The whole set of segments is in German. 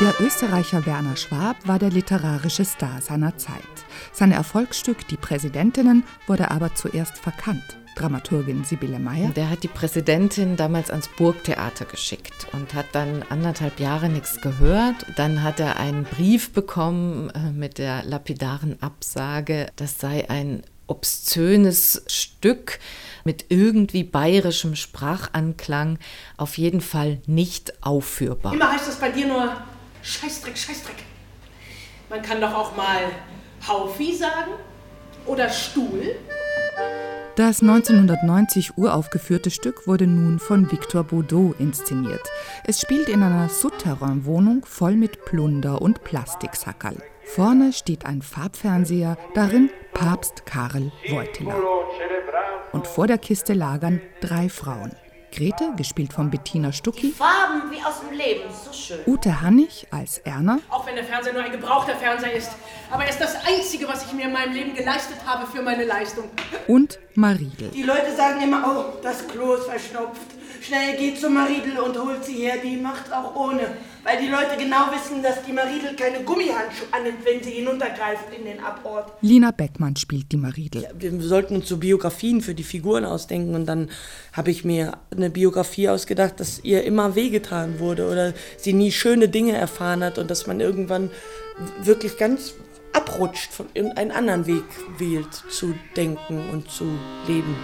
Der Österreicher Werner Schwab war der literarische Star seiner Zeit. Sein Erfolgsstück Die Präsidentinnen wurde aber zuerst verkannt. Dramaturgin Sibylle Meyer. Der hat die Präsidentin damals ans Burgtheater geschickt und hat dann anderthalb Jahre nichts gehört. Dann hat er einen Brief bekommen äh, mit der lapidaren Absage, das sei ein obszönes Stück mit irgendwie bayerischem Sprachanklang, auf jeden Fall nicht aufführbar. Immer heißt es bei dir nur Scheißdreck, Scheißdreck. Man kann doch auch mal Haufi sagen oder Stuhl. Das 1990 uraufgeführte Stück wurde nun von Victor Baudot inszeniert. Es spielt in einer Souterrain-Wohnung voll mit Plunder und Plastiksackerl. Vorne steht ein Farbfernseher, darin Papst Karel Wojtyla. Und vor der Kiste lagern drei Frauen. Grete, gespielt von Bettina Stucki. Farben wie aus dem Leben, so schön. Ute Hannig als Erna. Auch wenn der Fernseher nur ein gebrauchter Fernseher ist. Aber er ist das Einzige, was ich mir in meinem Leben geleistet habe für meine Leistung. Und Maridel. Die Leute sagen immer, oh, das Klo ist verstopft. Schnell geht zu Maridel und holt sie her, die macht auch ohne. Weil die Leute genau wissen, dass die Maridel keine Gummihandschuhe annimmt, wenn sie hinuntergreift in den Abort. Lina Beckmann spielt die Maridel. Ja, wir sollten uns so Biografien für die Figuren ausdenken und dann habe ich mir eine Biografie ausgedacht, dass ihr immer wehgetan wurde oder sie nie schöne Dinge erfahren hat und dass man irgendwann wirklich ganz abrutscht, von irgendeinem anderen Weg wählt, zu denken und zu leben.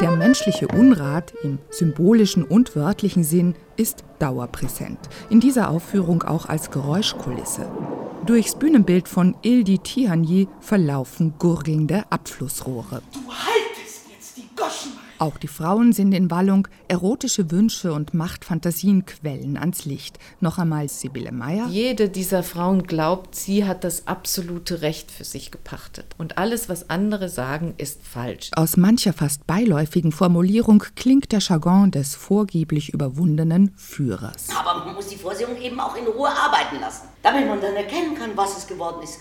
Der menschliche Unrat im symbolischen und wörtlichen Sinn ist dauerpräsent. In dieser Aufführung auch als Geräuschkulisse. Durchs Bühnenbild von Ildi Tihanyi verlaufen gurgelnde Abflussrohre. Du haltest jetzt die Goschen! Auch die Frauen sind in Wallung. Erotische Wünsche und Machtfantasien quellen ans Licht. Noch einmal Sibylle Meyer. Jede dieser Frauen glaubt, sie hat das absolute Recht für sich gepachtet. Und alles, was andere sagen, ist falsch. Aus mancher fast beiläufigen Formulierung klingt der Jargon des vorgeblich überwundenen Führers. Aber man muss die Vorsehung eben auch in Ruhe arbeiten lassen, damit man dann erkennen kann, was es geworden ist.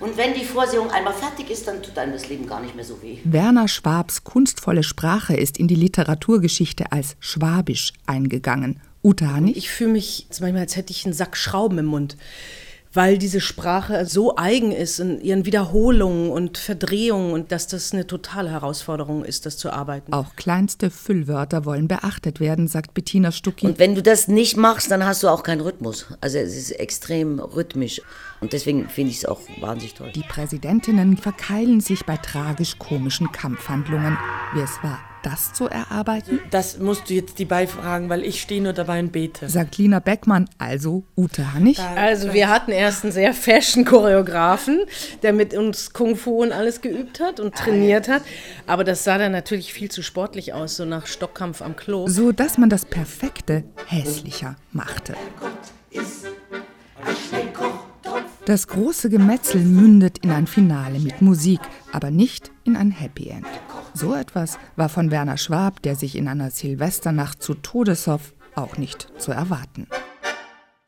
Und wenn die Vorsehung einmal fertig ist, dann tut einem das Leben gar nicht mehr so weh. Werner Schwabs kunstvolle Sprache ist in die Literaturgeschichte als schwabisch eingegangen. Uta Hannig? Ich fühle mich manchmal, als hätte ich einen Sack Schrauben im Mund weil diese Sprache so eigen ist in ihren Wiederholungen und Verdrehungen und dass das eine totale Herausforderung ist, das zu arbeiten. Auch kleinste Füllwörter wollen beachtet werden, sagt Bettina Stucki. Und wenn du das nicht machst, dann hast du auch keinen Rhythmus. Also es ist extrem rhythmisch. Und deswegen finde ich es auch wahnsinnig toll. Die Präsidentinnen verkeilen sich bei tragisch-komischen Kampfhandlungen. Wie es war, das zu erarbeiten? Das musst du jetzt die beifragen, weil ich stehe nur dabei und bete. Sagt Lina Beckmann, also Ute Hannig. Also wir hatten erst einen sehr Fashion-Choreografen, der mit uns Kung Fu und alles geübt hat und trainiert hat. Aber das sah dann natürlich viel zu sportlich aus, so nach Stockkampf am Klo. So dass man das Perfekte hässlicher machte. Das große Gemetzel mündet in ein Finale mit Musik, aber nicht in ein Happy End. So etwas war von Werner Schwab, der sich in einer Silvesternacht zu Todeshoff, auch nicht zu erwarten.